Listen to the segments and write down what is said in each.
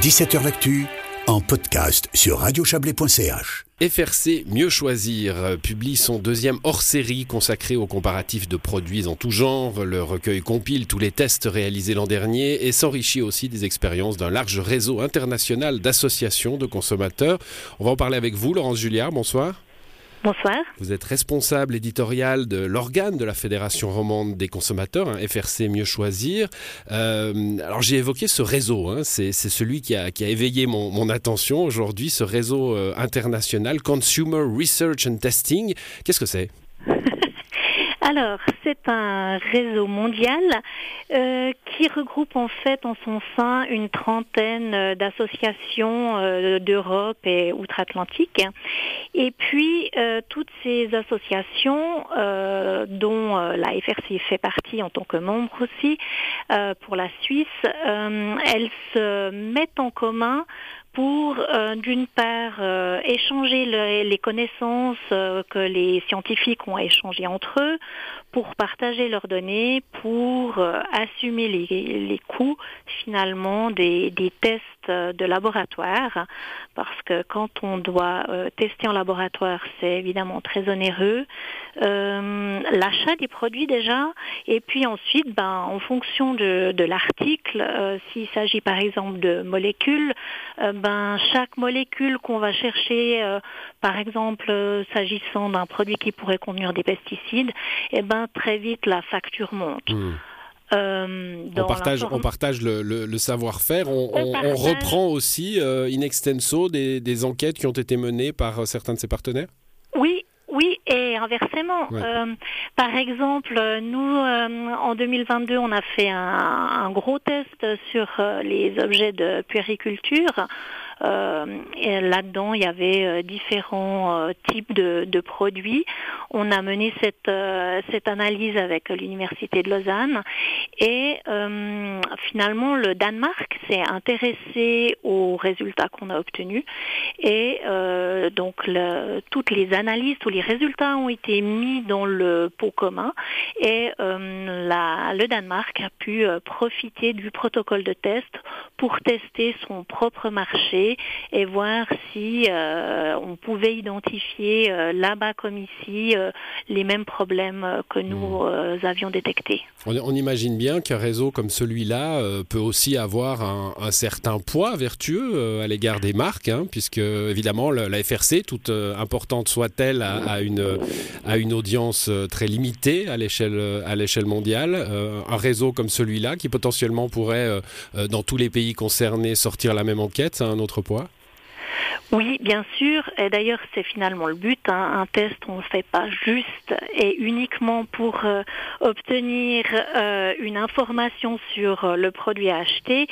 17h L'actu en podcast sur radiochablais.ch. FRC Mieux Choisir publie son deuxième hors-série consacré aux comparatifs de produits en tout genre. Le recueil compile tous les tests réalisés l'an dernier et s'enrichit aussi des expériences d'un large réseau international d'associations de consommateurs. On va en parler avec vous, Laurence Julliard. Bonsoir. Bonsoir. Vous êtes responsable éditorial de l'organe de la Fédération romande des consommateurs, hein, FRC Mieux Choisir. Euh, alors j'ai évoqué ce réseau, hein, c'est celui qui a, éveillé mon, attention aujourd'hui, ce réseau euh, international Consumer Research and Testing. Qu'est-ce que c'est? alors, c'est un réseau mondial euh, qui regroupe en fait en son sein une trentaine euh, d'associations euh, d'Europe et outre-Atlantique. Et puis, toutes ces associations, dont la FRC fait partie en tant que membre aussi, pour la Suisse, elles se mettent en commun pour, euh, d'une part, euh, échanger les connaissances euh, que les scientifiques ont échangées entre eux, pour partager leurs données, pour assumer les, coûts finalement des, tests de laboratoire, parce que quand on doit tester en laboratoire, c'est évidemment très onéreux. L'achat des produits déjà, et puis ensuite, ben, en fonction de, de l'article, s'il s'agit par exemple de molécules, ben, chaque molécule qu'on va chercher, euh, par exemple euh, s'agissant d'un produit qui pourrait contenir des pesticides, eh ben, très vite la facture monte. Hmm. Euh, on partage, on partage le, savoir-faire. On, reprend aussi in extenso des, enquêtes qui ont été menées par certains de ses partenaires? Inversement. par exemple, nous, en 2022, on a fait un, un gros test sur les objets de puériculture. Euh, là-dedans, il y avait euh, différents euh, types de, produits. On a mené cette, cette analyse avec l'Université de Lausanne. Et finalement, le Danemark s'est intéressé aux résultats qu'on a obtenus. Et donc toutes les analyses, tous les résultats ont été mis dans le pot commun. Et la, le Danemark a pu profiter du protocole de test pour tester son propre marché et voir si euh, on pouvait identifier euh, là-bas comme ici euh, les mêmes problèmes que nous hmm. avions détectés. On, imagine bien qu'un réseau comme celui-là peut aussi avoir un, certain poids vertueux à l'égard des marques, hein, puisque évidemment la FRC, toute importante soit-elle, a, une, a une audience très limitée à l'échelle mondiale. un réseau comme celui-là, qui potentiellement pourrait, dans tous les pays concernés, sortir la même enquête, c'est un autre poids oui, bien sûr. Et d'ailleurs, c'est finalement le but. Hein. Un test, on ne fait pas juste et uniquement pour euh, obtenir euh, une information sur euh, le produit à acheter.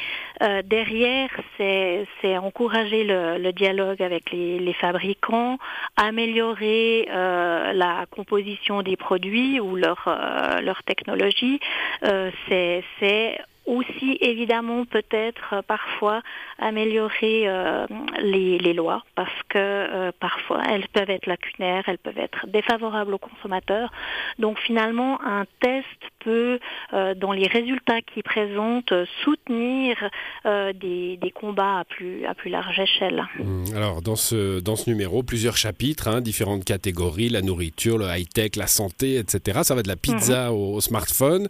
derrière, c'est encourager le, dialogue avec les, les fabricants, améliorer la composition des produits ou leur, leur technologie. c'est aussi évidemment peut-être euh, parfois améliorer euh, les, lois parce que euh, parfois elles peuvent être lacunaires, elles peuvent être défavorables aux consommateurs. Donc finalement un test peut, dans les résultats qu'il présente, soutenir des, combats à plus, à plus large échelle. Mmh. Alors dans ce, dans ce numéro, plusieurs chapitres, hein, différentes catégories, la nourriture, le high-tech, la santé, etc. Ça va de la pizza mmh. au, smartphone.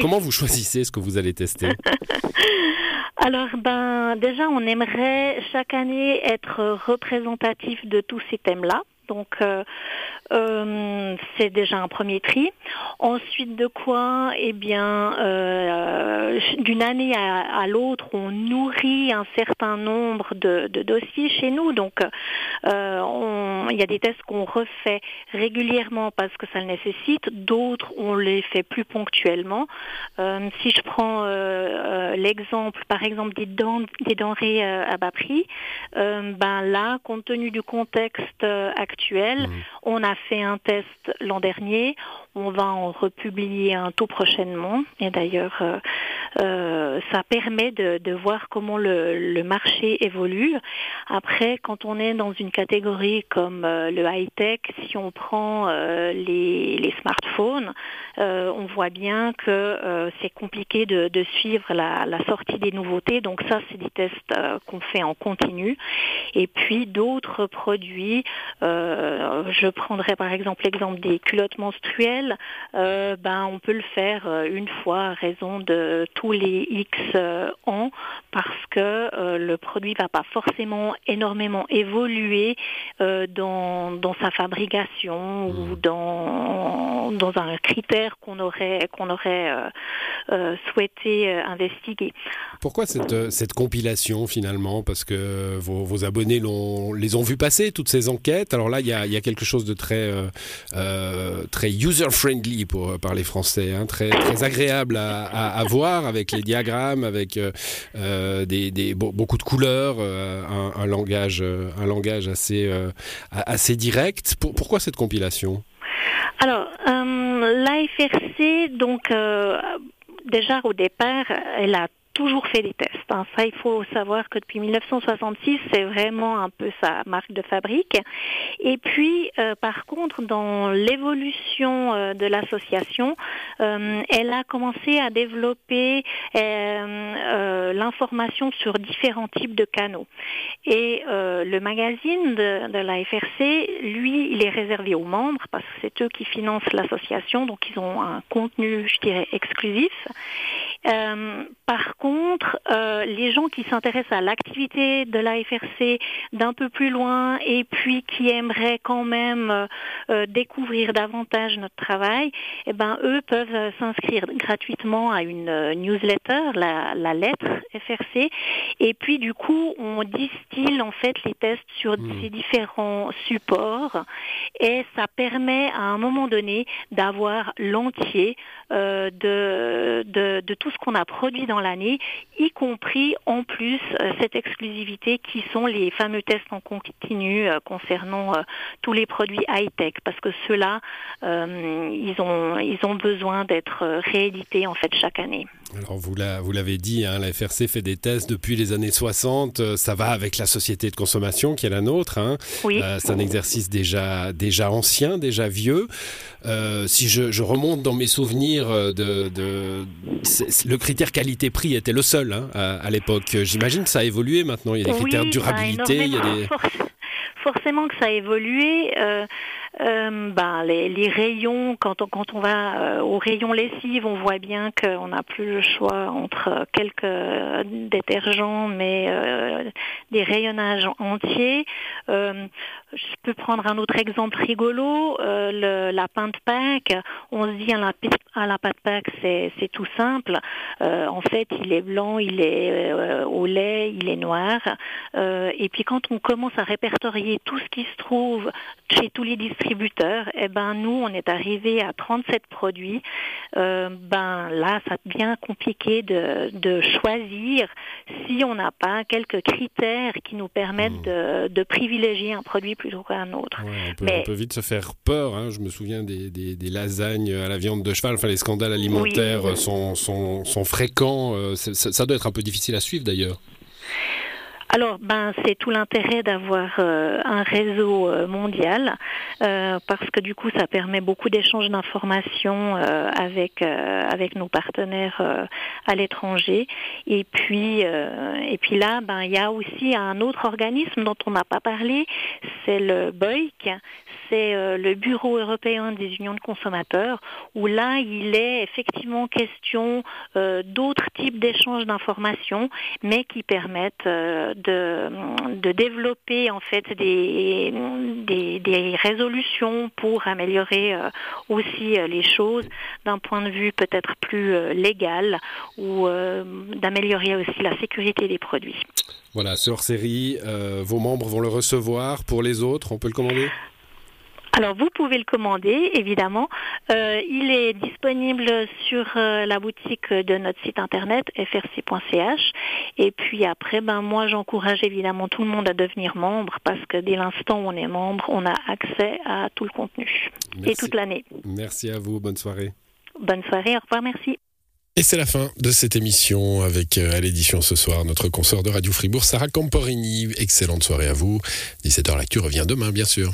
Comment vous choisissez ce que vous allez Alors, ben, déjà, on aimerait chaque année être représentatif de tous ces thèmes-là. Donc, euh, euh, c'est déjà un premier tri. Ensuite de quoi, eh bien, euh, d'une année à, l'autre, on nourrit un certain nombre de, dossiers chez nous. Donc, il y a des tests qu'on refait régulièrement parce que ça le nécessite. D'autres, on les fait plus ponctuellement. si je prends l'exemple, par exemple, des, des denrées à bas prix, ben là, compte tenu du contexte actuel, mmh. on a fait un test l'an dernier. On va en republier un tout prochainement. Et d'ailleurs, ça permet de, voir comment le, marché évolue. Après, quand on est dans une catégorie comme le high-tech, si on prend les, smartphones, on voit bien que c'est compliqué de, suivre la, la, sortie des nouveautés. Donc ça, c'est des tests qu'on fait en continu. Et puis d'autres produits, euh, je prendrai par exemple l'exemple des culottes menstruelles, euh, ben, on peut le faire euh, une fois à raison de tous les X11 euh, que euh, le produit va pas forcément énormément évoluer euh, dans, dans, sa fabrication ou hmm. dans, dans un critère qu'on aurait, qu'on aurait euh, souhaité investiguer. Pourquoi cette, cette compilation finalement? Parce que vos, abonnés l'ont, les ont vus passer, toutes ces enquêtes. Alors là, il y a, y a, quelque chose de très, très user-friendly pour parler français, hein. très, très agréable à, voir avec les diagrammes, avec des beaucoup de couleurs, un, langage, un langage assez, assez direct. pourquoi cette compilation? Alors, l'AFRC, donc déjà au départ, elle a toujours fait des tests. Hein. Ça, il faut savoir que depuis 1966, c'est vraiment un peu sa marque de fabrique. Et puis, euh, par contre, dans l'évolution euh, de l'association, euh, elle a commencé à développer l'information sur différents types de canaux. Et le magazine de, de la FRC, lui, il est réservé aux membres parce que c'est eux qui financent l'association, donc ils ont un contenu, je dirais, exclusif. Euh, par contre, euh, les gens qui s'intéressent à l'activité de la FRC d'un peu plus loin et puis qui aimeraient quand même euh, découvrir davantage notre travail, eh ben eux peuvent s'inscrire gratuitement à une newsletter, la, lettre FRC, et puis du coup on distille en fait les tests sur hmm. ces différents supports et ça permet à un moment donné d'avoir l'entier de, de, de tout ce qu'on a produit dans l'année, y compris en plus euh, cette exclusivité qui sont les fameux tests en continu euh, concernant euh, tous les produits high-tech, parce que ceux-là, ils, ont, ils ont besoin d'être réédités en fait chaque année. Alors vous l'avez dit, hein, la FRC fait des tests depuis les années 60. Ça va avec la société de consommation qui est la nôtre. Hein. Oui. c'est un exercice déjà, déjà ancien, déjà vieux. si je, remonte dans mes souvenirs de, de le critère qualité-prix était le seul hein, à, l'époque. J'imagine que ça a évolué maintenant. Il y a des critères de durabilité. Il y a des... Forcément que ça a évolué. Euh, euh, ben, les, rayons, quand on, quand on va euh, au rayon lessive, on voit bien qu'on n'a plus le choix entre quelques détergents, mais euh, des rayonnages entiers. je peux prendre un autre exemple rigolo, le, la pinte Pâques. On se dit à la, à la pâte Pâques, c'est tout simple. en fait, il est blanc, il est au lait, il est noir. et puis quand on commence à répertorier tout ce qui se trouve chez tous les distributeurs, eh ben nous on est arrivé à 37 produits. Euh, ben là ça devient compliqué de, de choisir si on n'a pas quelques critères qui nous permettent hmm. de, de, privilégier un produit plutôt qu'un autre. on, peut, Mais, vite se faire peur. Hein. Je me souviens des, des, des, lasagnes à la viande de cheval. Enfin les scandales alimentaires sont, sont, sont, fréquents. Euh, ça, ça doit être un peu difficile à suivre d'ailleurs. Alors, ben, c'est tout l'intérêt d'avoir euh, un réseau euh, mondial euh, parce que du coup, ça permet beaucoup d'échanges d'informations avec avec nos partenaires à l'étranger. Et puis, et puis là, ben, il y a aussi un autre organisme dont on n'a pas parlé, c'est le BOIC, c'est le Bureau européen des unions de consommateurs, où là, il est effectivement question d'autres types d'échanges d'informations, mais qui permettent de, développer en fait des, des, résolutions pour améliorer euh, aussi euh, les choses d'un point de vue peut-être plus euh, légal ou d'améliorer aussi la sécurité des produits. Voilà, ce hors-série, vos membres vont le recevoir. Pour les autres, on peut le commander? Alors vous pouvez le commander, évidemment. Euh, il est disponible sur euh, la boutique de notre site internet frc.ch. Et puis après, ben moi j'encourage évidemment tout le monde à devenir membre parce que dès l'instant où on est membre, on a accès à tout le contenu et toute l'année. Merci à vous, bonne soirée. Bonne soirée, au revoir, merci. Et c'est la fin de cette émission avec euh, à l'édition ce soir notre consoeur de Radio Fribourg, Sarah Camporini. Excellente soirée à vous. 17h l'actu revient demain, bien sûr.